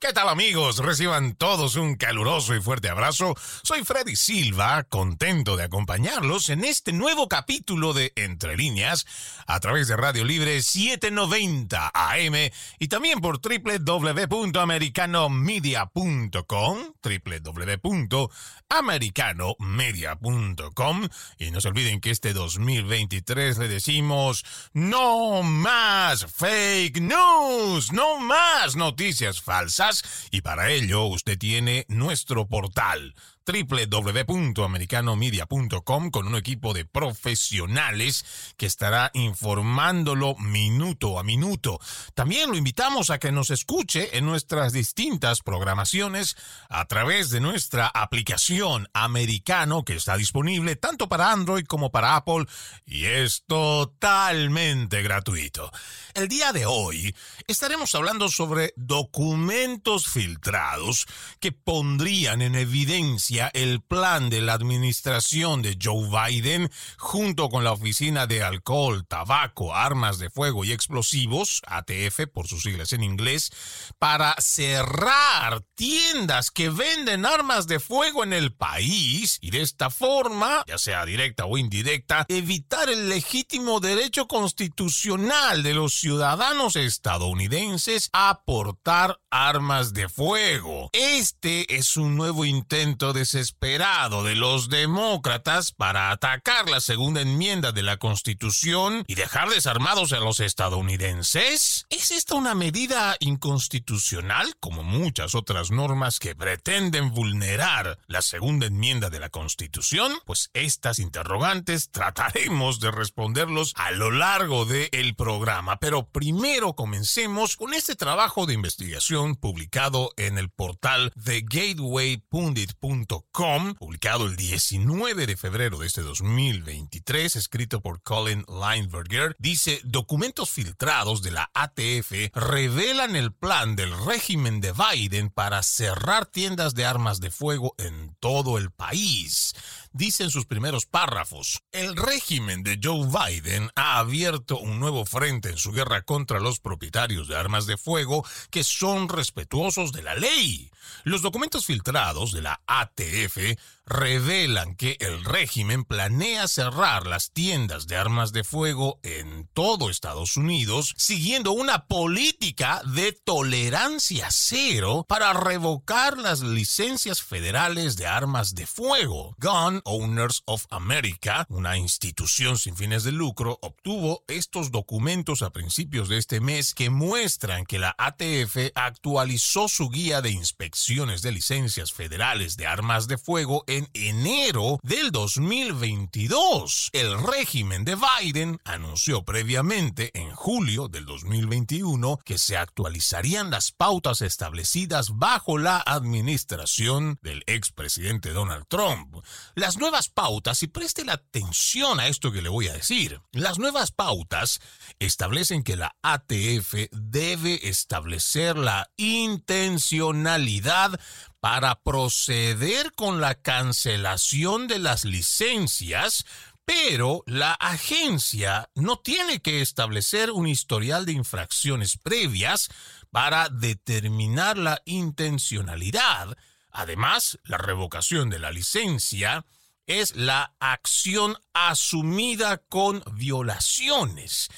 ¿Qué tal amigos? Reciban todos un caluroso y fuerte abrazo. Soy Freddy Silva, contento de acompañarlos en este nuevo capítulo de Entre líneas a través de Radio Libre 790 AM y también por www.americanomedia.com, www.americanomedia.com y no se olviden que este 2023 le decimos no más fake news, no más noticias falsas y para ello usted tiene nuestro portal www.americanomedia.com con un equipo de profesionales que estará informándolo minuto a minuto. También lo invitamos a que nos escuche en nuestras distintas programaciones a través de nuestra aplicación americano que está disponible tanto para Android como para Apple y es totalmente gratuito. El día de hoy estaremos hablando sobre documentos filtrados que pondrían en evidencia el plan de la administración de Joe Biden junto con la Oficina de Alcohol, Tabaco, Armas de Fuego y Explosivos, ATF por sus siglas en inglés, para cerrar tiendas que venden armas de fuego en el país y de esta forma, ya sea directa o indirecta, evitar el legítimo derecho constitucional de los ciudadanos estadounidenses a portar armas de fuego. Este es un nuevo intento de desesperado de los demócratas para atacar la segunda enmienda de la Constitución y dejar desarmados a los estadounidenses? ¿Es esta una medida inconstitucional como muchas otras normas que pretenden vulnerar la segunda enmienda de la Constitución? Pues estas interrogantes trataremos de responderlos a lo largo del programa, pero primero comencemos con este trabajo de investigación publicado en el portal de gatewaypundit.com publicado el 19 de febrero de este 2023, escrito por Colin Lineberger, dice, documentos filtrados de la ATF revelan el plan del régimen de Biden para cerrar tiendas de armas de fuego en todo el país dice en sus primeros párrafos, el régimen de Joe Biden ha abierto un nuevo frente en su guerra contra los propietarios de armas de fuego que son respetuosos de la ley. Los documentos filtrados de la ATF revelan que el régimen planea cerrar las tiendas de armas de fuego en todo Estados Unidos, siguiendo una política de tolerancia cero para revocar las licencias federales de armas de fuego. Gun Owners of America, una institución sin fines de lucro, obtuvo estos documentos a principios de este mes que muestran que la ATF actualizó su guía de de licencias federales de armas de fuego en enero del 2022. El régimen de Biden anunció previamente en julio del 2021 que se actualizarían las pautas establecidas bajo la administración del expresidente Donald Trump. Las nuevas pautas, y preste la atención a esto que le voy a decir, las nuevas pautas establecen que la ATF debe establecer la intencionalidad para proceder con la cancelación de las licencias, pero la agencia no tiene que establecer un historial de infracciones previas para determinar la intencionalidad. Además, la revocación de la licencia es la acción asumida con violaciones.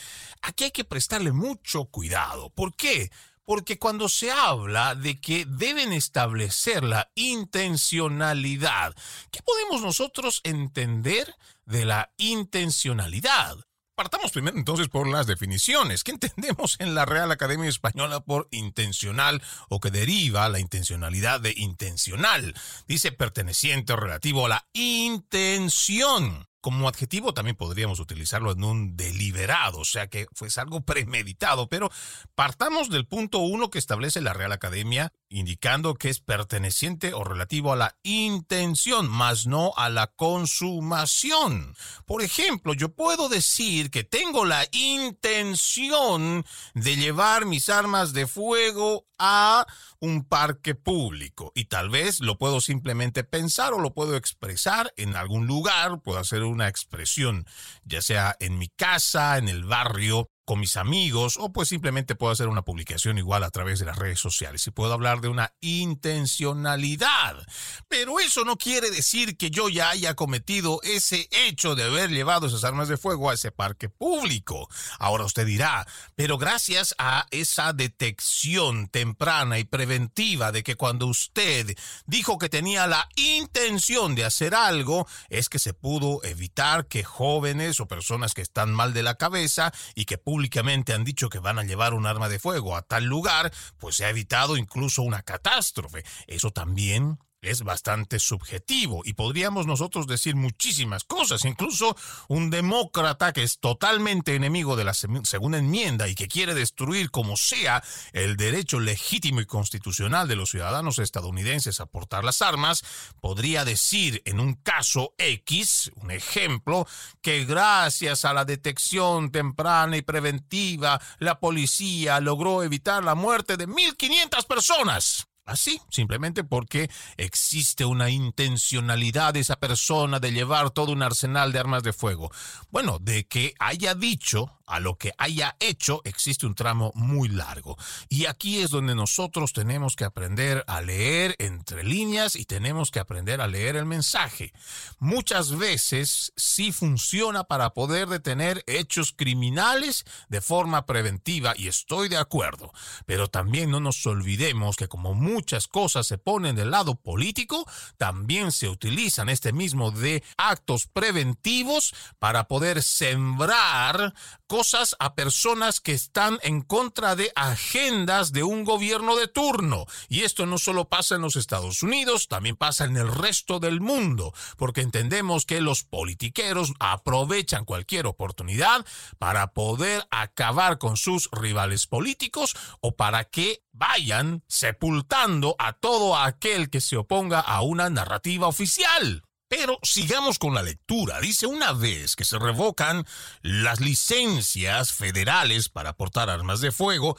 Aquí hay que prestarle mucho cuidado. ¿Por qué? Porque cuando se habla de que deben establecer la intencionalidad, ¿qué podemos nosotros entender de la intencionalidad? Partamos primero entonces por las definiciones. ¿Qué entendemos en la Real Academia Española por intencional o que deriva la intencionalidad de intencional? Dice perteneciente o relativo a la intención. Como adjetivo también podríamos utilizarlo en un deliberado, o sea que fue algo premeditado, pero partamos del punto uno que establece la Real Academia, indicando que es perteneciente o relativo a la intención, más no a la consumación. Por ejemplo, yo puedo decir que tengo la intención de llevar mis armas de fuego a un parque público. Y tal vez lo puedo simplemente pensar o lo puedo expresar en algún lugar, puedo hacer una expresión, ya sea en mi casa, en el barrio, con mis amigos o pues simplemente puedo hacer una publicación igual a través de las redes sociales y puedo hablar de una intencionalidad. Pero eso no quiere decir que yo ya haya cometido ese hecho de haber llevado esas armas de fuego a ese parque público. Ahora usted dirá, pero gracias a esa detección temprana y preventiva de que cuando usted dijo que tenía la intención de hacer algo, es que se pudo evitar que jóvenes o personas que están mal de la cabeza y que públicamente han dicho que van a llevar un arma de fuego a tal lugar, pues se ha evitado incluso una catástrofe. Eso también es bastante subjetivo y podríamos nosotros decir muchísimas cosas. Incluso un demócrata que es totalmente enemigo de la segunda enmienda y que quiere destruir como sea el derecho legítimo y constitucional de los ciudadanos estadounidenses a portar las armas, podría decir en un caso X, un ejemplo, que gracias a la detección temprana y preventiva, la policía logró evitar la muerte de 1.500 personas. Así, simplemente porque existe una intencionalidad de esa persona de llevar todo un arsenal de armas de fuego. Bueno, de que haya dicho a lo que haya hecho existe un tramo muy largo. Y aquí es donde nosotros tenemos que aprender a leer entre líneas y tenemos que aprender a leer el mensaje. Muchas veces sí funciona para poder detener hechos criminales de forma preventiva y estoy de acuerdo. Pero también no nos olvidemos que como muchas cosas se ponen del lado político, también se utilizan este mismo de actos preventivos para poder sembrar cosas a personas que están en contra de agendas de un gobierno de turno. Y esto no solo pasa en los Estados Unidos, también pasa en el resto del mundo, porque entendemos que los politiqueros aprovechan cualquier oportunidad para poder acabar con sus rivales políticos o para que vayan sepultando a todo aquel que se oponga a una narrativa oficial. Pero sigamos con la lectura. Dice, una vez que se revocan las licencias federales para portar armas de fuego,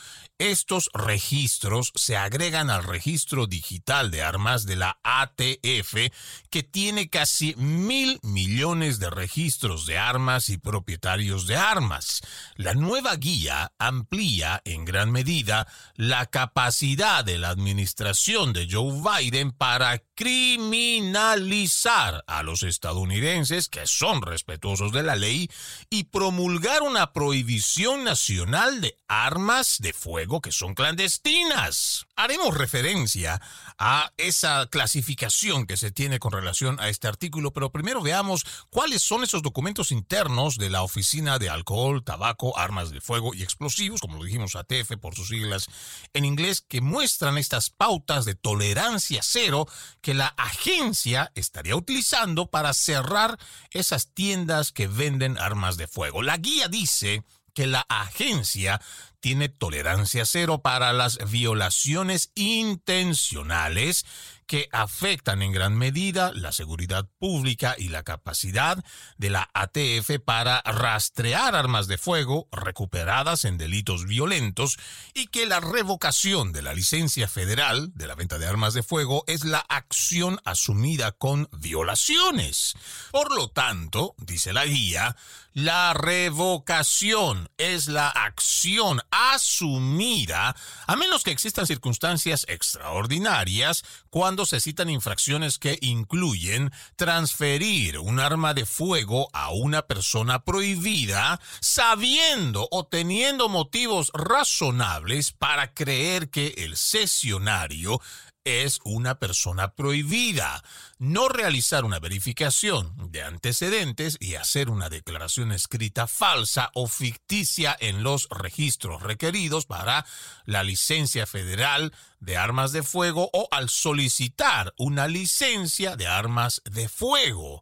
estos registros se agregan al registro digital de armas de la ATF, que tiene casi mil millones de registros de armas y propietarios de armas. La nueva guía amplía en gran medida la capacidad de la administración de Joe Biden para criminalizar a los estadounidenses que son respetuosos de la ley y promulgar una prohibición nacional de armas de fuego que son clandestinas. Haremos referencia a esa clasificación que se tiene con relación a este artículo, pero primero veamos cuáles son esos documentos internos de la Oficina de Alcohol, Tabaco, Armas de Fuego y Explosivos, como lo dijimos ATF por sus siglas en inglés, que muestran estas pautas de tolerancia cero que la agencia estaría utilizando para cerrar esas tiendas que venden armas de fuego. La guía dice que la agencia tiene tolerancia cero para las violaciones intencionales que afectan en gran medida la seguridad pública y la capacidad de la ATF para rastrear armas de fuego recuperadas en delitos violentos y que la revocación de la licencia federal de la venta de armas de fuego es la acción asumida con violaciones. Por lo tanto, dice la guía, la revocación es la acción asumida a menos que existan circunstancias extraordinarias cuando se citan infracciones que incluyen transferir un arma de fuego a una persona prohibida sabiendo o teniendo motivos razonables para creer que el sesionario es una persona prohibida. No realizar una verificación de antecedentes y hacer una declaración escrita falsa o ficticia en los registros requeridos para la licencia federal de armas de fuego o al solicitar una licencia de armas de fuego.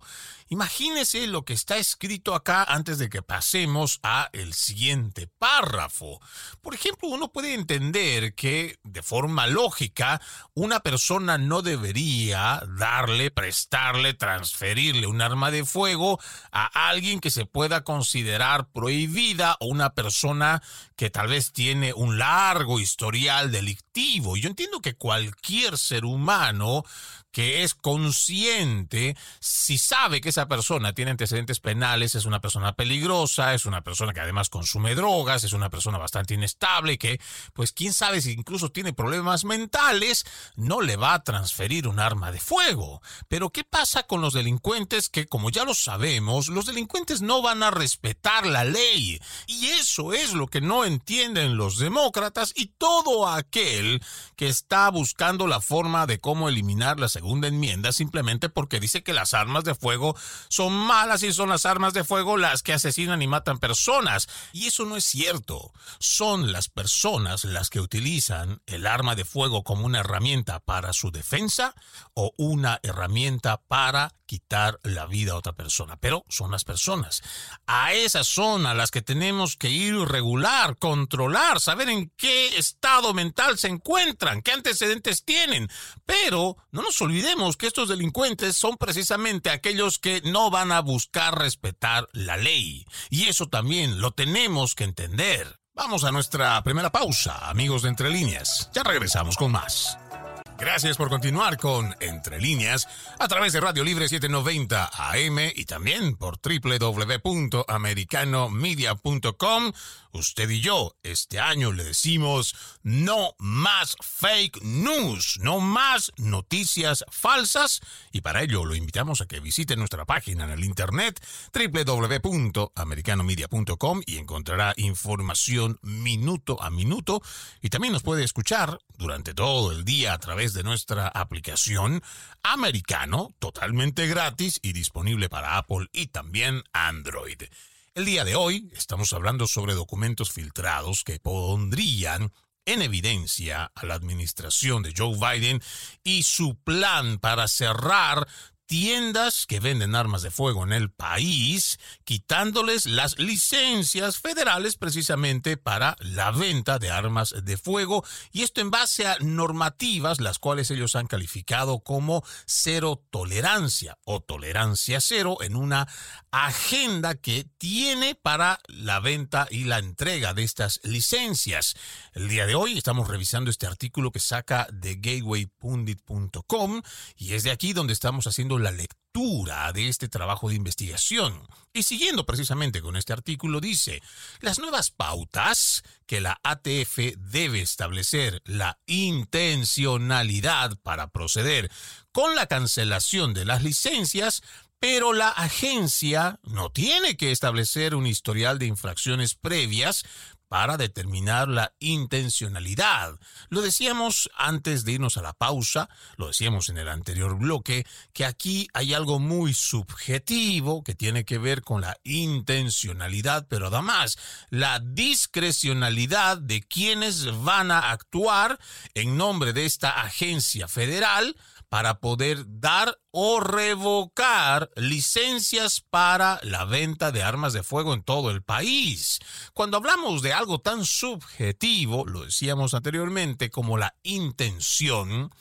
Imagínese lo que está escrito acá antes de que pasemos a el siguiente párrafo. Por ejemplo, uno puede entender que de forma lógica una persona no debería darle, prestarle, transferirle un arma de fuego a alguien que se pueda considerar prohibida o una persona que tal vez tiene un largo historial delictivo. Yo entiendo que cualquier ser humano que es consciente, si sabe que esa persona tiene antecedentes penales, es una persona peligrosa, es una persona que además consume drogas, es una persona bastante inestable, que pues quién sabe si incluso tiene problemas mentales, no le va a transferir un arma de fuego. Pero ¿qué pasa con los delincuentes que, como ya lo sabemos, los delincuentes no van a respetar la ley? Y eso es lo que no entienden los demócratas y todo aquel que está buscando la forma de cómo eliminar la segunda enmienda simplemente porque dice que las armas de fuego son malas y son las armas de fuego las que asesinan y matan personas. Y eso no es cierto. Son las personas las que utilizan el arma de fuego como una herramienta para su defensa o una herramienta para quitar la vida a otra persona, pero son las personas. A esas son a las que tenemos que ir regular, controlar, saber en qué estado mental se encuentran, qué antecedentes tienen. Pero no nos olvidemos que estos delincuentes son precisamente aquellos que no van a buscar respetar la ley. Y eso también lo tenemos que entender. Vamos a nuestra primera pausa, amigos de Entre Líneas. Ya regresamos con más. Gracias por continuar con Entre Líneas a través de Radio Libre 790 AM y también por www.americanomedia.com usted y yo este año le decimos no más fake news, no más noticias falsas. Y para ello lo invitamos a que visite nuestra página en el internet www.americanomedia.com y encontrará información minuto a minuto. Y también nos puede escuchar durante todo el día a través de nuestra aplicación americano totalmente gratis y disponible para Apple y también Android. El día de hoy estamos hablando sobre documentos filtrados que pondrían en evidencia a la administración de Joe Biden y su plan para cerrar tiendas que venden armas de fuego en el país, quitándoles las licencias federales precisamente para la venta de armas de fuego, y esto en base a normativas las cuales ellos han calificado como cero tolerancia o tolerancia cero en una agenda que tiene para la venta y la entrega de estas licencias. El día de hoy estamos revisando este artículo que saca de gatewaypundit.com y es de aquí donde estamos haciendo la lectura de este trabajo de investigación. Y siguiendo precisamente con este artículo dice, las nuevas pautas que la ATF debe establecer la intencionalidad para proceder con la cancelación de las licencias pero la agencia no tiene que establecer un historial de infracciones previas para determinar la intencionalidad. Lo decíamos antes de irnos a la pausa, lo decíamos en el anterior bloque, que aquí hay algo muy subjetivo que tiene que ver con la intencionalidad, pero además la discrecionalidad de quienes van a actuar en nombre de esta agencia federal para poder dar o revocar licencias para la venta de armas de fuego en todo el país. Cuando hablamos de algo tan subjetivo, lo decíamos anteriormente, como la intención,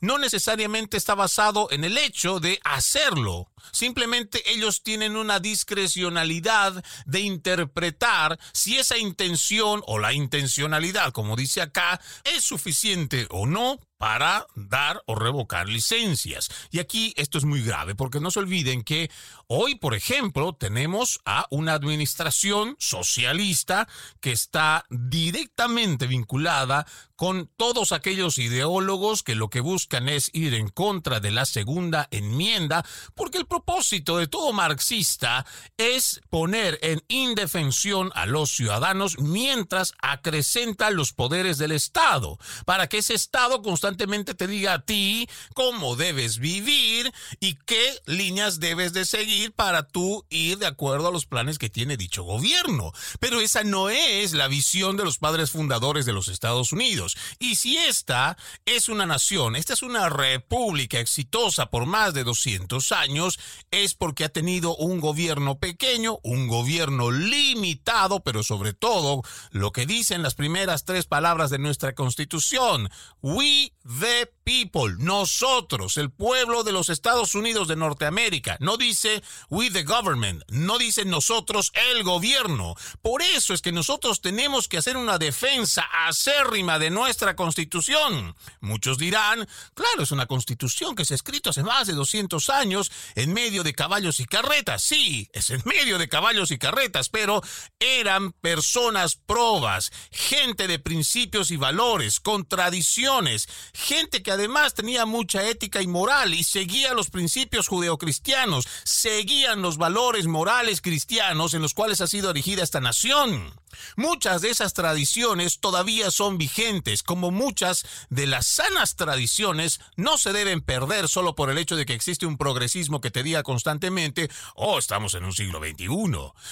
no necesariamente está basado en el hecho de hacerlo. Simplemente ellos tienen una discrecionalidad de interpretar si esa intención o la intencionalidad, como dice acá, es suficiente o no para dar o revocar licencias. Y aquí esto es muy grave porque no se olviden que hoy, por ejemplo, tenemos a una administración socialista que está directamente vinculada con todos aquellos ideólogos que lo que buscan es ir en contra de la segunda enmienda, porque el propósito de todo marxista es poner en indefensión a los ciudadanos mientras acrecenta los poderes del Estado, para que ese Estado constantemente te diga a ti cómo debes vivir y qué líneas debes de seguir para tú ir de acuerdo a los planes que tiene dicho gobierno. Pero esa no es la visión de los padres fundadores de los Estados Unidos. Y si esta es una nación, esta es una república exitosa por más de 200 años, es porque ha tenido un gobierno pequeño, un gobierno limitado, pero sobre todo lo que dicen las primeras tres palabras de nuestra constitución, we the people nosotros, el pueblo de los Estados Unidos de Norteamérica. No dice we the government, no dice nosotros el gobierno. Por eso es que nosotros tenemos que hacer una defensa acérrima de nuestra constitución. Muchos dirán, claro, es una constitución que se ha escrito hace más de 200 años en medio de caballos y carretas. Sí, es en medio de caballos y carretas, pero eran personas probas, gente de principios y valores, con tradiciones, gente que además tenía mucha ética y moral y seguía los principios judeocristianos, seguían los valores morales cristianos en los cuales ha sido erigida esta nación. Muchas de esas tradiciones todavía son vigentes, como muchas de las sanas tradiciones no se deben perder solo por el hecho de que existe un progresismo que te diga constantemente, oh, estamos en un siglo XXI,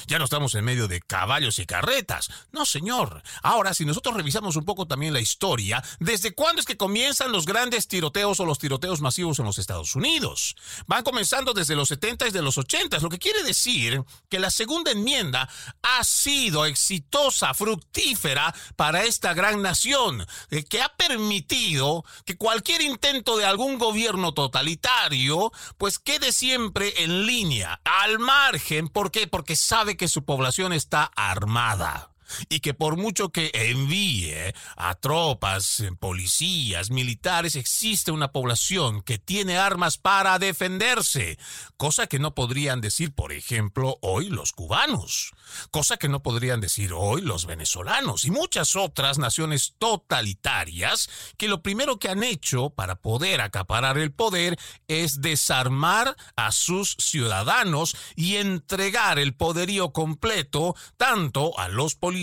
ya no estamos en medio de caballos y carretas. No, señor. Ahora, si nosotros revisamos un poco también la historia, ¿desde cuándo es que comienzan los grandes tiroteos o los tiroteos masivos en los Estados Unidos? Van comenzando desde los 70 y de los 80, lo que quiere decir que la segunda enmienda ha sido exitosa, fructífera para esta gran nación, eh, que ha permitido que cualquier intento de algún gobierno totalitario, pues quede siempre en línea, al margen. ¿Por qué? Porque sabe que su población está armada y que por mucho que envíe a tropas, policías, militares, existe una población que tiene armas para defenderse, cosa que no podrían decir, por ejemplo, hoy los cubanos, cosa que no podrían decir hoy los venezolanos y muchas otras naciones totalitarias que lo primero que han hecho para poder acaparar el poder es desarmar a sus ciudadanos y entregar el poderío completo tanto a los policías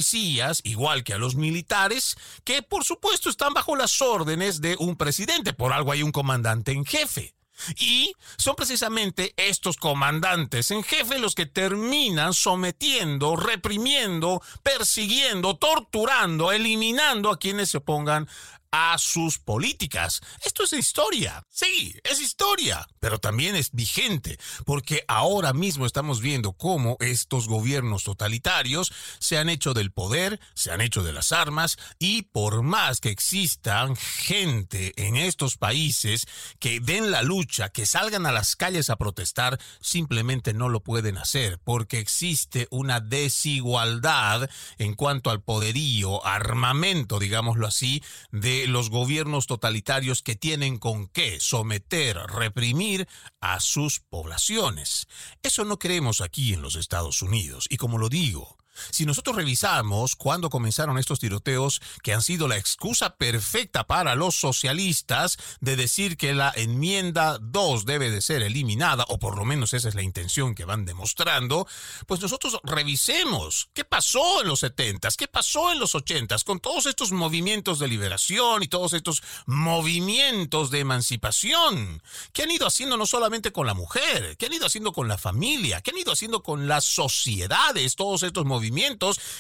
igual que a los militares, que por supuesto están bajo las órdenes de un presidente, por algo hay un comandante en jefe. Y son precisamente estos comandantes en jefe los que terminan sometiendo, reprimiendo, persiguiendo, torturando, eliminando a quienes se opongan a sus políticas. Esto es historia. Sí, es historia, pero también es vigente, porque ahora mismo estamos viendo cómo estos gobiernos totalitarios se han hecho del poder, se han hecho de las armas, y por más que existan gente en estos países que den la lucha, que salgan a las calles a protestar, simplemente no lo pueden hacer, porque existe una desigualdad en cuanto al poderío, armamento, digámoslo así, de los gobiernos totalitarios que tienen con qué someter, reprimir a sus poblaciones. Eso no creemos aquí en los Estados Unidos. Y como lo digo, si nosotros revisamos cuándo comenzaron estos tiroteos, que han sido la excusa perfecta para los socialistas de decir que la enmienda 2 debe de ser eliminada, o por lo menos esa es la intención que van demostrando, pues nosotros revisemos qué pasó en los 70, qué pasó en los 80 con todos estos movimientos de liberación y todos estos movimientos de emancipación, que han ido haciendo no solamente con la mujer, que han ido haciendo con la familia, que han ido haciendo con las sociedades, todos estos movimientos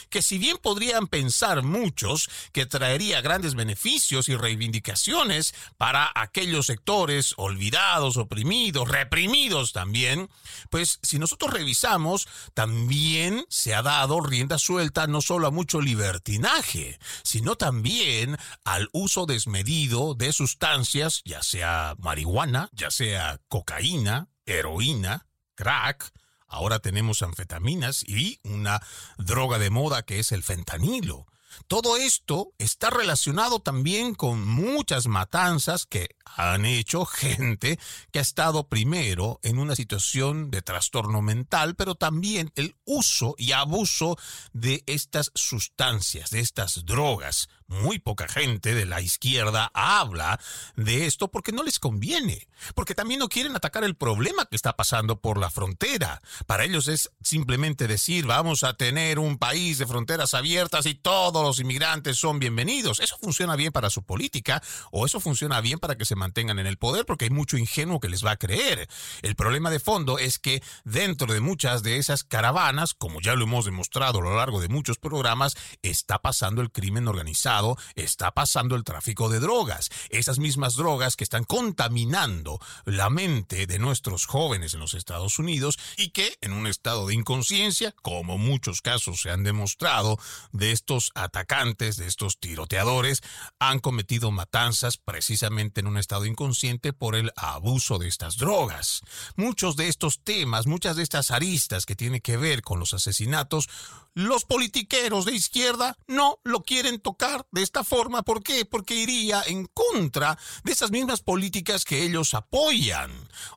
que si bien podrían pensar muchos que traería grandes beneficios y reivindicaciones para aquellos sectores olvidados, oprimidos, reprimidos también, pues si nosotros revisamos, también se ha dado rienda suelta no solo a mucho libertinaje, sino también al uso desmedido de sustancias, ya sea marihuana, ya sea cocaína, heroína, crack, Ahora tenemos anfetaminas y una droga de moda que es el fentanilo. Todo esto está relacionado también con muchas matanzas que han hecho gente que ha estado primero en una situación de trastorno mental, pero también el uso y abuso de estas sustancias, de estas drogas. Muy poca gente de la izquierda habla de esto porque no les conviene, porque también no quieren atacar el problema que está pasando por la frontera. Para ellos es simplemente decir, vamos a tener un país de fronteras abiertas y todos los inmigrantes son bienvenidos. Eso funciona bien para su política o eso funciona bien para que se mantengan en el poder porque hay mucho ingenuo que les va a creer. El problema de fondo es que dentro de muchas de esas caravanas, como ya lo hemos demostrado a lo largo de muchos programas, está pasando el crimen organizado está pasando el tráfico de drogas. Esas mismas drogas que están contaminando la mente de nuestros jóvenes en los Estados Unidos y que en un estado de inconsciencia, como muchos casos se han demostrado de estos atacantes, de estos tiroteadores, han cometido matanzas precisamente en un estado inconsciente por el abuso de estas drogas. Muchos de estos temas, muchas de estas aristas que tienen que ver con los asesinatos, los politiqueros de izquierda no lo quieren tocar de esta forma. ¿Por qué? Porque iría en contra de esas mismas políticas que ellos apoyan.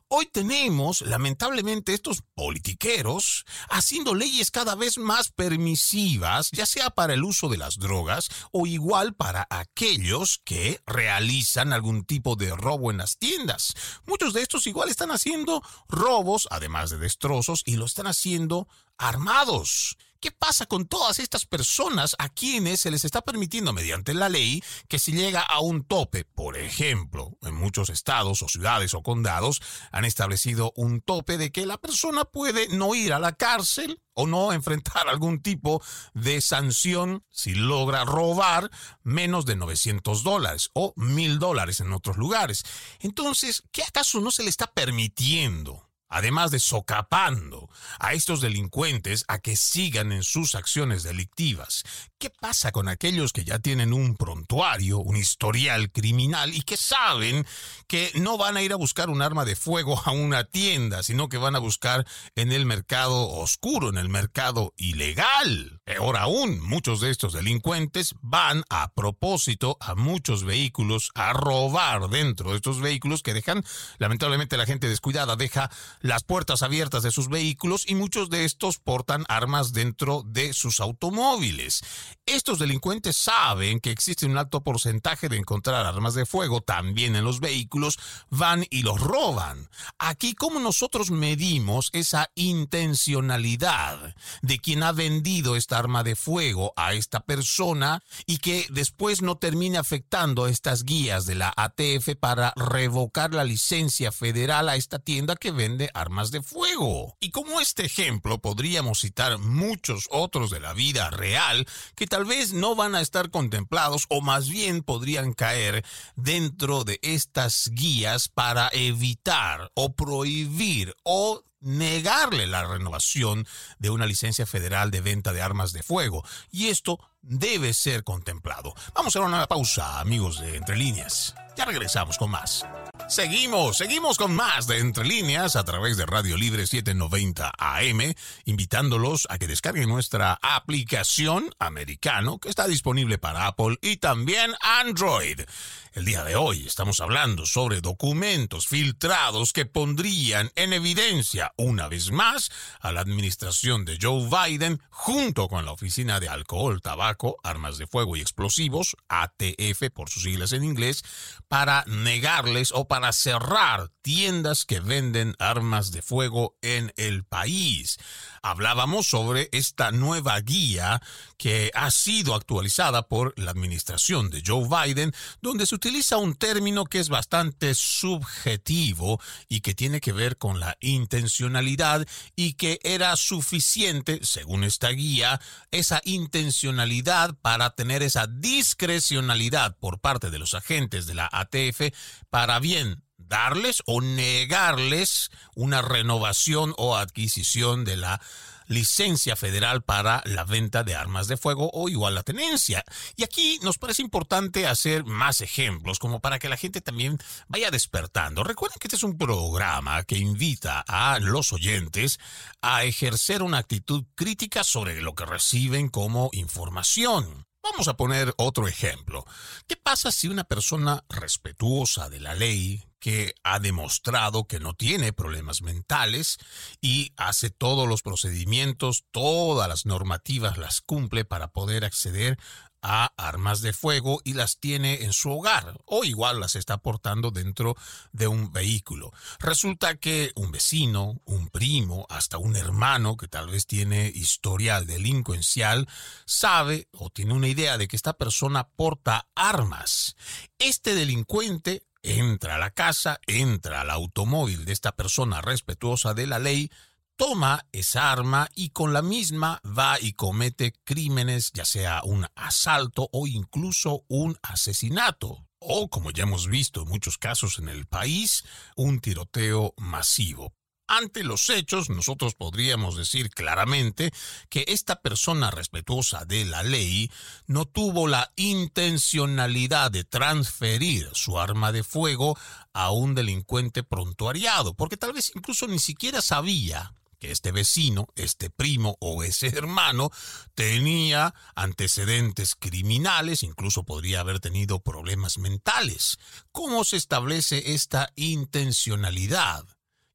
Hoy tenemos, lamentablemente, estos politiqueros haciendo leyes cada vez más permisivas, ya sea para el uso de las drogas o igual para aquellos que realizan algún tipo de robo en las tiendas. Muchos de estos igual están haciendo robos, además de destrozos, y lo están haciendo armados. ¿Qué pasa con todas estas personas a quienes se les está permitiendo mediante la ley que si llega a un tope, por ejemplo, en muchos estados o ciudades o condados han establecido un tope de que la persona puede no ir a la cárcel o no enfrentar algún tipo de sanción si logra robar menos de 900 dólares o 1000 dólares en otros lugares? Entonces, ¿qué acaso no se le está permitiendo? Además de socapando a estos delincuentes a que sigan en sus acciones delictivas. ¿Qué pasa con aquellos que ya tienen un prontuario, un historial criminal y que saben que no van a ir a buscar un arma de fuego a una tienda, sino que van a buscar en el mercado oscuro, en el mercado ilegal? Peor aún, muchos de estos delincuentes van a propósito a muchos vehículos a robar dentro de estos vehículos que dejan, lamentablemente la gente descuidada deja las puertas abiertas de sus vehículos y muchos de estos portan armas dentro de sus automóviles. Estos delincuentes saben que existe un alto porcentaje de encontrar armas de fuego también en los vehículos, van y los roban. Aquí, ¿cómo nosotros medimos esa intencionalidad de quien ha vendido esta arma de fuego a esta persona y que después no termine afectando estas guías de la ATF para revocar la licencia federal a esta tienda que vende armas de fuego? Y como este ejemplo podríamos citar muchos otros de la vida real que tal vez no van a estar contemplados o más bien podrían caer dentro de estas guías para evitar o prohibir o negarle la renovación de una licencia federal de venta de armas de fuego. Y esto debe ser contemplado. Vamos a una pausa, amigos de Entre Líneas. Ya regresamos con más. Seguimos, seguimos con más de Entre Líneas a través de Radio Libre 790 AM, invitándolos a que descarguen nuestra aplicación americano que está disponible para Apple y también Android. El día de hoy estamos hablando sobre documentos filtrados que pondrían en evidencia una vez más a la administración de Joe Biden junto con la Oficina de Alcohol, Tabaco, Armas de Fuego y Explosivos, ATF por sus siglas en inglés, para negarles o para cerrar tiendas que venden armas de fuego en el país. Hablábamos sobre esta nueva guía que ha sido actualizada por la administración de Joe Biden, donde se utiliza un término que es bastante subjetivo y que tiene que ver con la intencionalidad y que era suficiente, según esta guía, esa intencionalidad para tener esa discrecionalidad por parte de los agentes de la ATF para bien darles o negarles una renovación o adquisición de la licencia federal para la venta de armas de fuego o igual la tenencia. Y aquí nos parece importante hacer más ejemplos como para que la gente también vaya despertando. Recuerden que este es un programa que invita a los oyentes a ejercer una actitud crítica sobre lo que reciben como información. Vamos a poner otro ejemplo. ¿Qué pasa si una persona respetuosa de la ley, que ha demostrado que no tiene problemas mentales y hace todos los procedimientos, todas las normativas las cumple para poder acceder a armas de fuego y las tiene en su hogar o igual las está portando dentro de un vehículo. Resulta que un vecino, un primo, hasta un hermano que tal vez tiene historial delincuencial sabe o tiene una idea de que esta persona porta armas. Este delincuente entra a la casa, entra al automóvil de esta persona respetuosa de la ley, toma esa arma y con la misma va y comete crímenes, ya sea un asalto o incluso un asesinato. O, como ya hemos visto en muchos casos en el país, un tiroteo masivo. Ante los hechos, nosotros podríamos decir claramente que esta persona respetuosa de la ley no tuvo la intencionalidad de transferir su arma de fuego a un delincuente prontuariado, porque tal vez incluso ni siquiera sabía que este vecino, este primo o ese hermano tenía antecedentes criminales, incluso podría haber tenido problemas mentales. ¿Cómo se establece esta intencionalidad?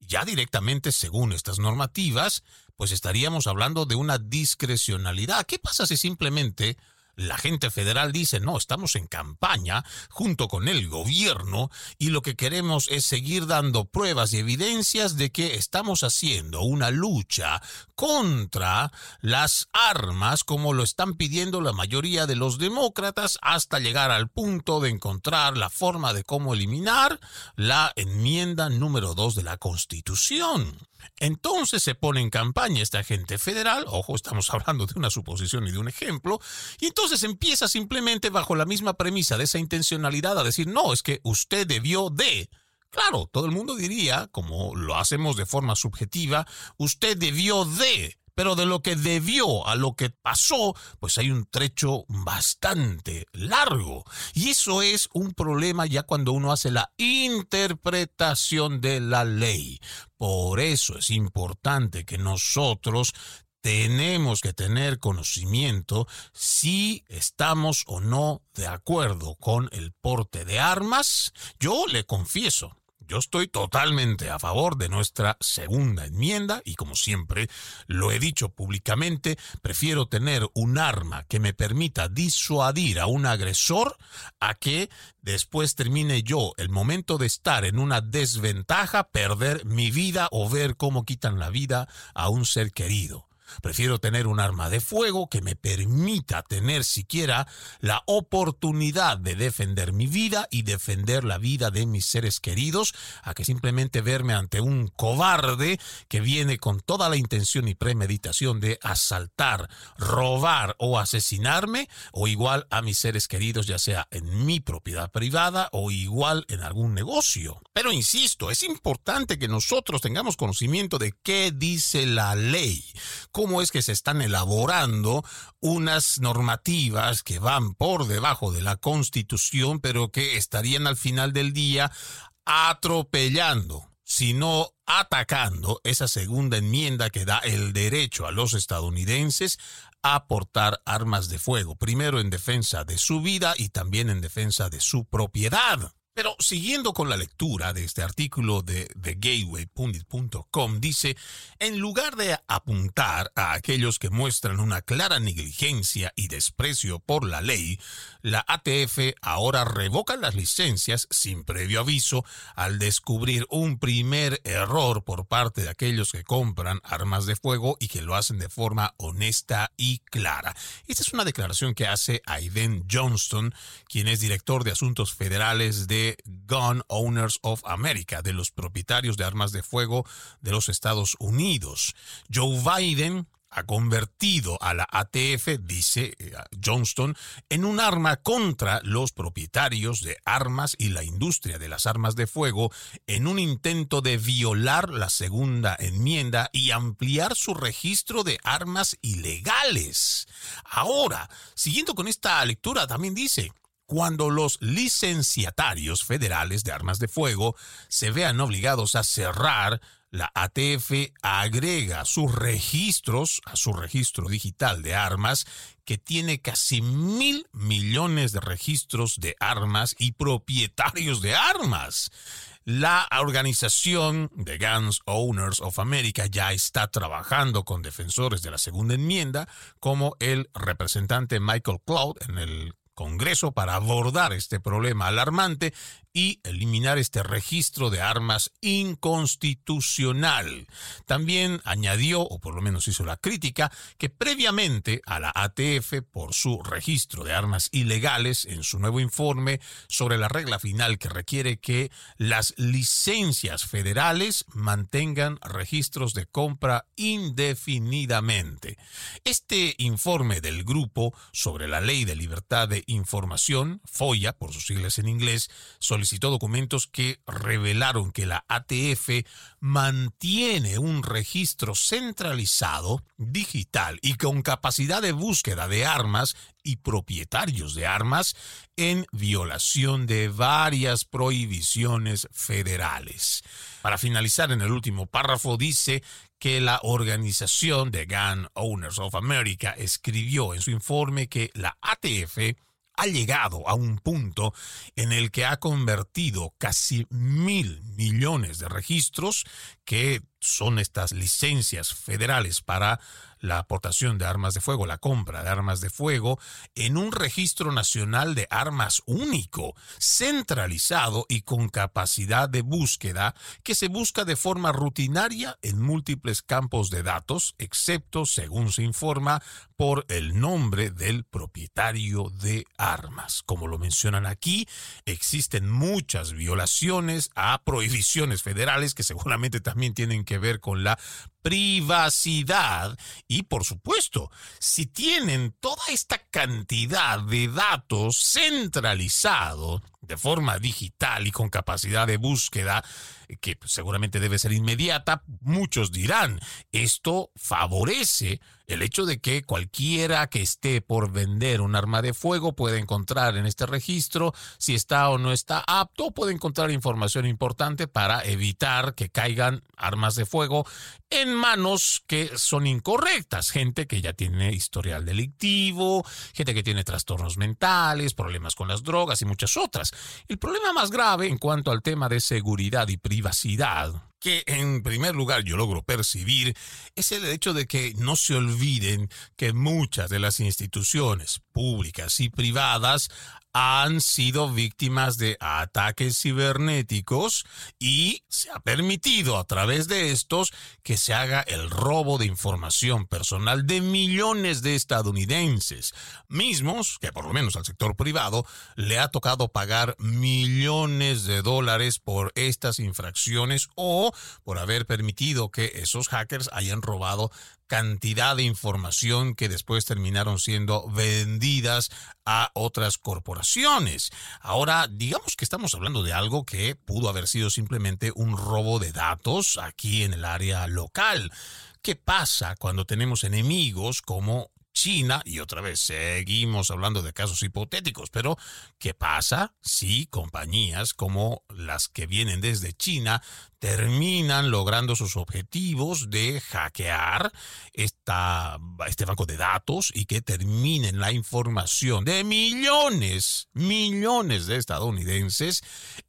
Ya directamente según estas normativas, pues estaríamos hablando de una discrecionalidad. ¿Qué pasa si simplemente la gente federal dice, no, estamos en campaña junto con el gobierno y lo que queremos es seguir dando pruebas y evidencias de que estamos haciendo una lucha contra las armas como lo están pidiendo la mayoría de los demócratas hasta llegar al punto de encontrar la forma de cómo eliminar la enmienda número 2 de la Constitución. Entonces se pone en campaña esta agente federal, ojo, estamos hablando de una suposición y de un ejemplo, y entonces empieza simplemente bajo la misma premisa de esa intencionalidad a decir, no, es que usted debió de... Claro, todo el mundo diría, como lo hacemos de forma subjetiva, usted debió de pero de lo que debió a lo que pasó, pues hay un trecho bastante largo. Y eso es un problema ya cuando uno hace la interpretación de la ley. Por eso es importante que nosotros tenemos que tener conocimiento si estamos o no de acuerdo con el porte de armas. Yo le confieso, yo estoy totalmente a favor de nuestra segunda enmienda y como siempre lo he dicho públicamente, prefiero tener un arma que me permita disuadir a un agresor a que después termine yo el momento de estar en una desventaja, perder mi vida o ver cómo quitan la vida a un ser querido. Prefiero tener un arma de fuego que me permita tener siquiera la oportunidad de defender mi vida y defender la vida de mis seres queridos, a que simplemente verme ante un cobarde que viene con toda la intención y premeditación de asaltar, robar o asesinarme, o igual a mis seres queridos, ya sea en mi propiedad privada o igual en algún negocio. Pero insisto, es importante que nosotros tengamos conocimiento de qué dice la ley cómo es que se están elaborando unas normativas que van por debajo de la Constitución, pero que estarían al final del día atropellando, sino atacando esa segunda enmienda que da el derecho a los estadounidenses a portar armas de fuego, primero en defensa de su vida y también en defensa de su propiedad. Pero siguiendo con la lectura de este artículo de TheGatewayPundit.com, dice, en lugar de apuntar a aquellos que muestran una clara negligencia y desprecio por la ley, la ATF ahora revoca las licencias sin previo aviso al descubrir un primer error por parte de aquellos que compran armas de fuego y que lo hacen de forma honesta y clara. Esta es una declaración que hace Aiden Johnston, quien es director de Asuntos Federales de Gun Owners of America, de los propietarios de armas de fuego de los Estados Unidos. Joe Biden ha convertido a la ATF, dice eh, Johnston, en un arma contra los propietarios de armas y la industria de las armas de fuego en un intento de violar la segunda enmienda y ampliar su registro de armas ilegales. Ahora, siguiendo con esta lectura, también dice, cuando los licenciatarios federales de armas de fuego se vean obligados a cerrar, la ATF agrega sus registros a su registro digital de armas que tiene casi mil millones de registros de armas y propietarios de armas. La organización de Guns Owners of America ya está trabajando con defensores de la segunda enmienda, como el representante Michael Cloud en el Congreso para abordar este problema alarmante y eliminar este registro de armas inconstitucional. También añadió, o por lo menos hizo la crítica, que previamente a la ATF por su registro de armas ilegales en su nuevo informe sobre la regla final que requiere que las licencias federales mantengan registros de compra indefinidamente. Este informe del grupo sobre la ley de libertad de información, FOIA por sus siglas en inglés, solicitó documentos que revelaron que la ATF mantiene un registro centralizado, digital y con capacidad de búsqueda de armas y propietarios de armas en violación de varias prohibiciones federales. Para finalizar, en el último párrafo dice que la organización de Gun Owners of America escribió en su informe que la ATF ha llegado a un punto en el que ha convertido casi mil millones de registros, que son estas licencias federales para la aportación de armas de fuego, la compra de armas de fuego, en un registro nacional de armas único, centralizado y con capacidad de búsqueda que se busca de forma rutinaria en múltiples campos de datos, excepto, según se informa, por el nombre del propietario de armas. Como lo mencionan aquí, existen muchas violaciones a prohibiciones federales que seguramente también tienen que ver con la privacidad y por supuesto, si tienen toda esta cantidad de datos centralizados de forma digital y con capacidad de búsqueda, que seguramente debe ser inmediata, muchos dirán, esto favorece el hecho de que cualquiera que esté por vender un arma de fuego puede encontrar en este registro si está o no está apto, puede encontrar información importante para evitar que caigan armas de fuego en manos que son incorrectas, gente que ya tiene historial delictivo, gente que tiene trastornos mentales, problemas con las drogas y muchas otras. El problema más grave en cuanto al tema de seguridad y privacidad que en primer lugar yo logro percibir es el hecho de que no se olviden que muchas de las instituciones públicas y privadas han sido víctimas de ataques cibernéticos y se ha permitido a través de estos que se haga el robo de información personal de millones de estadounidenses, mismos que por lo menos al sector privado le ha tocado pagar millones de dólares por estas infracciones o por haber permitido que esos hackers hayan robado cantidad de información que después terminaron siendo vendidas a otras corporaciones. Ahora, digamos que estamos hablando de algo que pudo haber sido simplemente un robo de datos aquí en el área local. ¿Qué pasa cuando tenemos enemigos como China, y otra vez seguimos hablando de casos hipotéticos, pero ¿qué pasa si compañías como las que vienen desde China terminan logrando sus objetivos de hackear esta, este banco de datos y que terminen la información de millones, millones de estadounidenses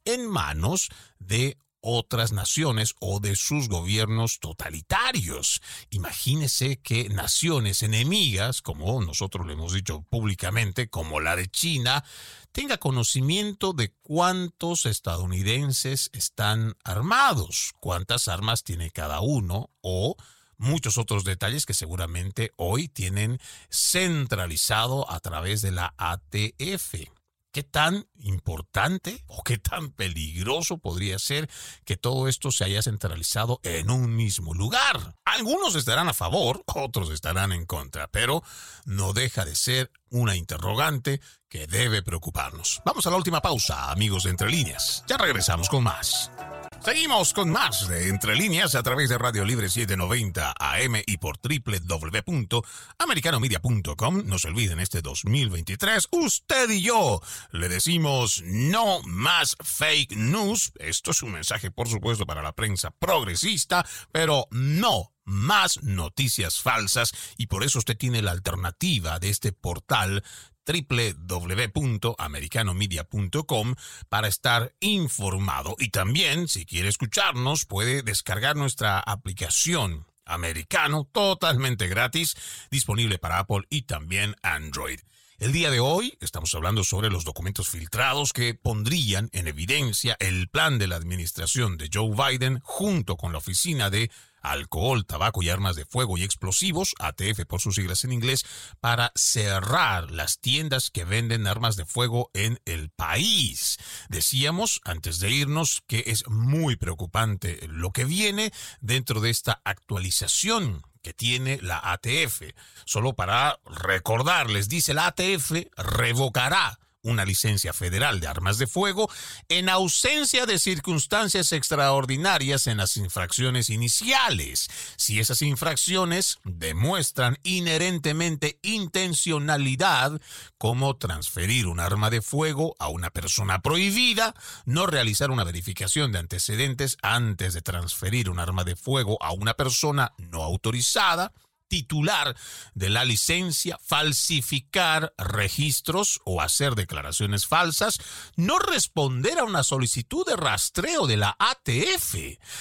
en manos de otras naciones o de sus gobiernos totalitarios. Imagínese que naciones enemigas, como nosotros lo hemos dicho públicamente, como la de China, tenga conocimiento de cuántos estadounidenses están armados, cuántas armas tiene cada uno o muchos otros detalles que seguramente hoy tienen centralizado a través de la ATF qué tan importante o qué tan peligroso podría ser que todo esto se haya centralizado en un mismo lugar. Algunos estarán a favor, otros estarán en contra, pero no deja de ser una interrogante que debe preocuparnos. Vamos a la última pausa, amigos de Entre Líneas. Ya regresamos con más. Seguimos con más de Entre Líneas a través de Radio Libre 790 AM y por www.americanomedia.com. No se olviden, este 2023, usted y yo le decimos no más fake news. Esto es un mensaje, por supuesto, para la prensa progresista, pero no más noticias falsas y por eso usted tiene la alternativa de este portal www.americanomedia.com para estar informado. Y también, si quiere escucharnos, puede descargar nuestra aplicación americano totalmente gratis, disponible para Apple y también Android. El día de hoy estamos hablando sobre los documentos filtrados que pondrían en evidencia el plan de la administración de Joe Biden junto con la oficina de alcohol, tabaco y armas de fuego y explosivos, ATF por sus siglas en inglés, para cerrar las tiendas que venden armas de fuego en el país. Decíamos antes de irnos que es muy preocupante lo que viene dentro de esta actualización que tiene la ATF. Solo para recordarles, dice la ATF, revocará una licencia federal de armas de fuego en ausencia de circunstancias extraordinarias en las infracciones iniciales, si esas infracciones demuestran inherentemente intencionalidad como transferir un arma de fuego a una persona prohibida, no realizar una verificación de antecedentes antes de transferir un arma de fuego a una persona no autorizada, titular de la licencia, falsificar registros o hacer declaraciones falsas, no responder a una solicitud de rastreo de la ATF,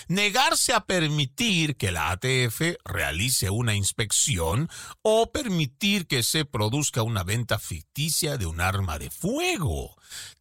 negarse a permitir que la ATF realice una inspección o permitir que se produzca una venta ficticia de un arma de fuego.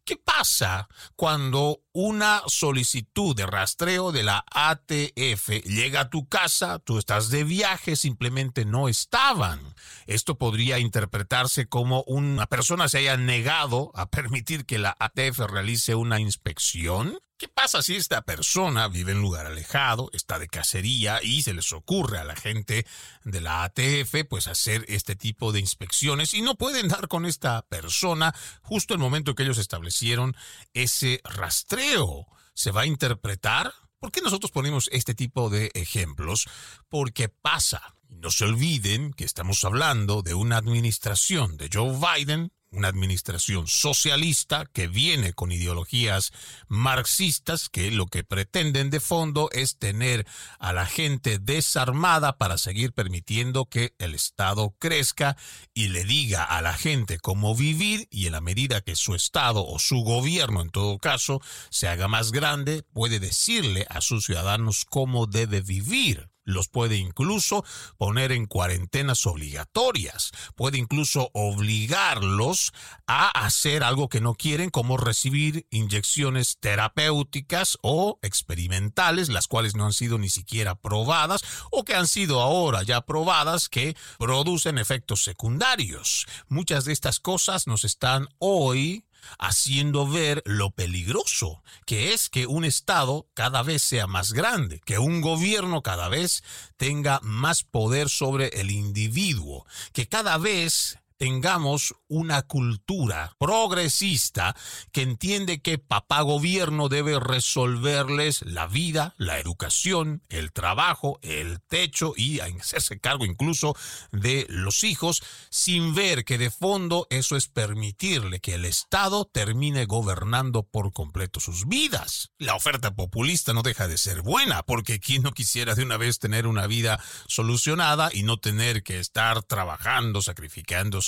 ¿Qué pasa cuando una solicitud de rastreo de la ATF llega a tu casa, tú estás de viaje, simplemente no estaban? Esto podría interpretarse como una persona se haya negado a permitir que la ATF realice una inspección. ¿Qué pasa si esta persona vive en lugar alejado, está de cacería y se les ocurre a la gente de la ATF pues hacer este tipo de inspecciones y no pueden dar con esta persona justo el momento que ellos establecieron ese rastreo? ¿Se va a interpretar? ¿Por qué nosotros ponemos este tipo de ejemplos? Porque pasa. No se olviden que estamos hablando de una administración de Joe Biden una administración socialista que viene con ideologías marxistas que lo que pretenden de fondo es tener a la gente desarmada para seguir permitiendo que el Estado crezca y le diga a la gente cómo vivir y en la medida que su Estado o su gobierno en todo caso se haga más grande puede decirle a sus ciudadanos cómo debe vivir los puede incluso poner en cuarentenas obligatorias, puede incluso obligarlos a hacer algo que no quieren, como recibir inyecciones terapéuticas o experimentales, las cuales no han sido ni siquiera probadas o que han sido ahora ya probadas que producen efectos secundarios. Muchas de estas cosas nos están hoy haciendo ver lo peligroso que es que un Estado cada vez sea más grande, que un gobierno cada vez tenga más poder sobre el individuo, que cada vez tengamos una cultura progresista que entiende que papá gobierno debe resolverles la vida, la educación, el trabajo, el techo y hacerse cargo incluso de los hijos, sin ver que de fondo eso es permitirle que el Estado termine gobernando por completo sus vidas. La oferta populista no deja de ser buena, porque quien no quisiera de una vez tener una vida solucionada y no tener que estar trabajando, sacrificándose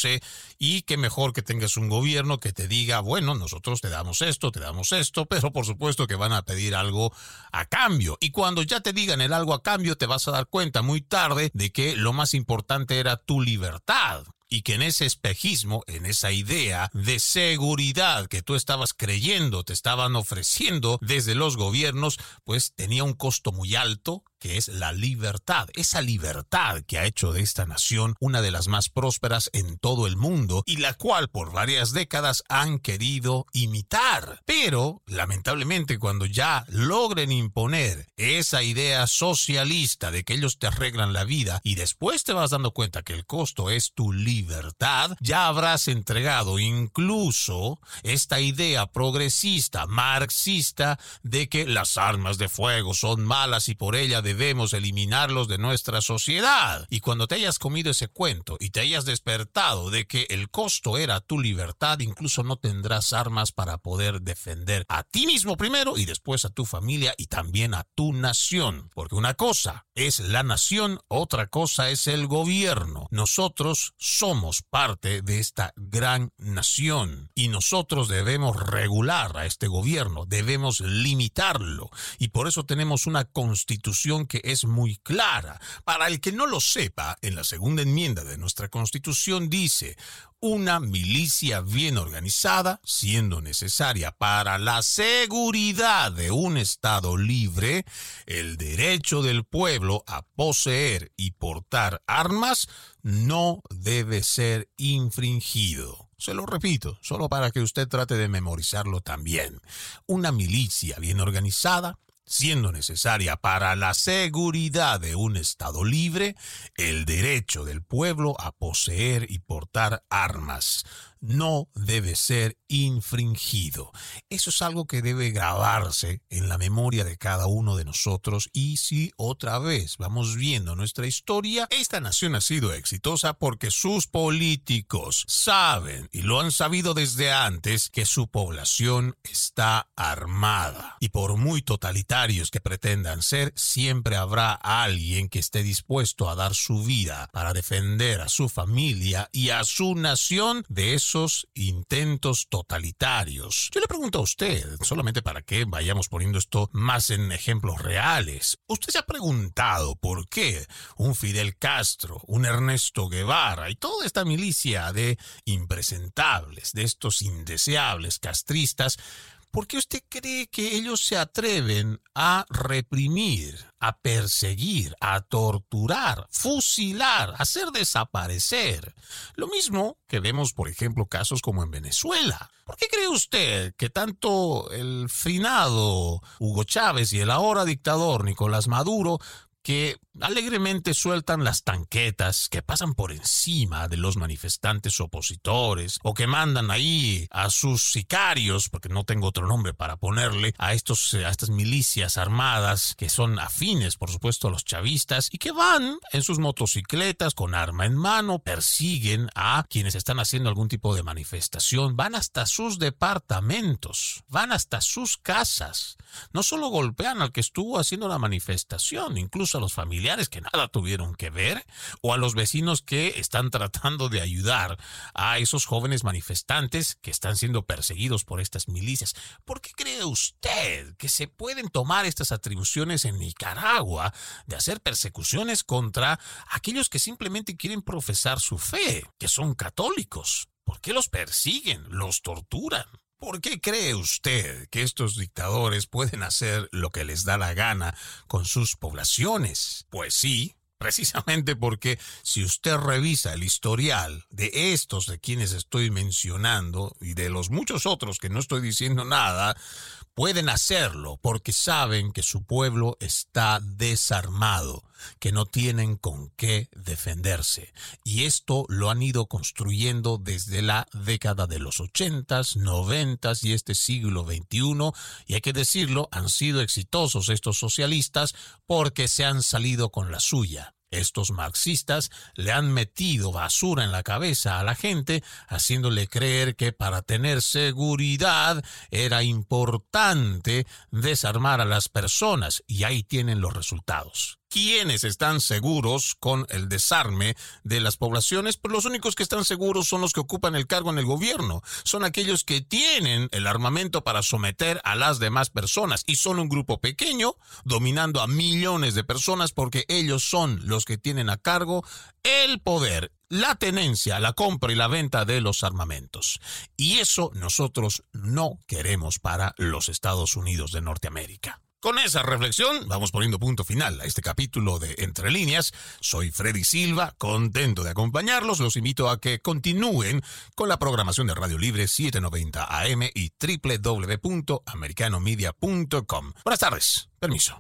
y que mejor que tengas un gobierno que te diga, bueno, nosotros te damos esto, te damos esto, pero por supuesto que van a pedir algo a cambio. Y cuando ya te digan el algo a cambio, te vas a dar cuenta muy tarde de que lo más importante era tu libertad y que en ese espejismo, en esa idea de seguridad que tú estabas creyendo, te estaban ofreciendo desde los gobiernos, pues tenía un costo muy alto que es la libertad, esa libertad que ha hecho de esta nación una de las más prósperas en todo el mundo y la cual por varias décadas han querido imitar. Pero, lamentablemente, cuando ya logren imponer esa idea socialista de que ellos te arreglan la vida y después te vas dando cuenta que el costo es tu libertad, ya habrás entregado incluso esta idea progresista, marxista, de que las armas de fuego son malas y por ella debemos eliminarlos de nuestra sociedad. Y cuando te hayas comido ese cuento y te hayas despertado de que el costo era tu libertad, incluso no tendrás armas para poder defender a ti mismo primero y después a tu familia y también a tu nación. Porque una cosa es la nación, otra cosa es el gobierno. Nosotros somos parte de esta gran nación y nosotros debemos regular a este gobierno, debemos limitarlo y por eso tenemos una constitución que es muy clara. Para el que no lo sepa, en la segunda enmienda de nuestra Constitución dice, una milicia bien organizada, siendo necesaria para la seguridad de un Estado libre, el derecho del pueblo a poseer y portar armas no debe ser infringido. Se lo repito, solo para que usted trate de memorizarlo también. Una milicia bien organizada, siendo necesaria para la seguridad de un Estado libre, el derecho del pueblo a poseer y portar armas no debe ser infringido. Eso es algo que debe grabarse en la memoria de cada uno de nosotros y si otra vez vamos viendo nuestra historia, esta nación ha sido exitosa porque sus políticos saben y lo han sabido desde antes que su población está armada. Y por muy totalitarios que pretendan ser, siempre habrá alguien que esté dispuesto a dar su vida para defender a su familia y a su nación de esos intentos totalitarios. Yo le pregunto a usted, solamente para que vayamos poniendo esto más en ejemplos reales, ¿usted se ha preguntado por qué un Fidel Castro, un Ernesto Guevara y toda esta milicia de impresentables, de estos indeseables castristas, ¿Por qué usted cree que ellos se atreven a reprimir, a perseguir, a torturar, fusilar, hacer desaparecer? Lo mismo que vemos, por ejemplo, casos como en Venezuela. ¿Por qué cree usted que tanto el finado Hugo Chávez y el ahora dictador Nicolás Maduro que alegremente sueltan las tanquetas que pasan por encima de los manifestantes opositores o que mandan ahí a sus sicarios, porque no tengo otro nombre para ponerle, a, estos, a estas milicias armadas que son afines, por supuesto, a los chavistas y que van en sus motocicletas con arma en mano, persiguen a quienes están haciendo algún tipo de manifestación, van hasta sus departamentos, van hasta sus casas. No solo golpean al que estuvo haciendo la manifestación, incluso a los familiares que nada tuvieron que ver o a los vecinos que están tratando de ayudar a esos jóvenes manifestantes que están siendo perseguidos por estas milicias. ¿Por qué cree usted que se pueden tomar estas atribuciones en Nicaragua de hacer persecuciones contra aquellos que simplemente quieren profesar su fe, que son católicos? ¿Por qué los persiguen? ¿Los torturan? ¿Por qué cree usted que estos dictadores pueden hacer lo que les da la gana con sus poblaciones? Pues sí, precisamente porque si usted revisa el historial de estos de quienes estoy mencionando y de los muchos otros que no estoy diciendo nada, pueden hacerlo porque saben que su pueblo está desarmado, que no tienen con qué defenderse. Y esto lo han ido construyendo desde la década de los ochentas, noventas y este siglo XXI. Y hay que decirlo, han sido exitosos estos socialistas porque se han salido con la suya. Estos marxistas le han metido basura en la cabeza a la gente, haciéndole creer que para tener seguridad era importante desarmar a las personas, y ahí tienen los resultados. ¿Quiénes están seguros con el desarme de las poblaciones? Pues los únicos que están seguros son los que ocupan el cargo en el gobierno. Son aquellos que tienen el armamento para someter a las demás personas y son un grupo pequeño dominando a millones de personas porque ellos son los que tienen a cargo el poder la tenencia, la compra y la venta de los armamentos. Y eso nosotros no queremos para los Estados Unidos de Norteamérica. Con esa reflexión vamos poniendo punto final a este capítulo de Entre líneas. Soy Freddy Silva, contento de acompañarlos. Los invito a que continúen con la programación de Radio Libre 790 AM y www.americanomedia.com. Buenas tardes. Permiso.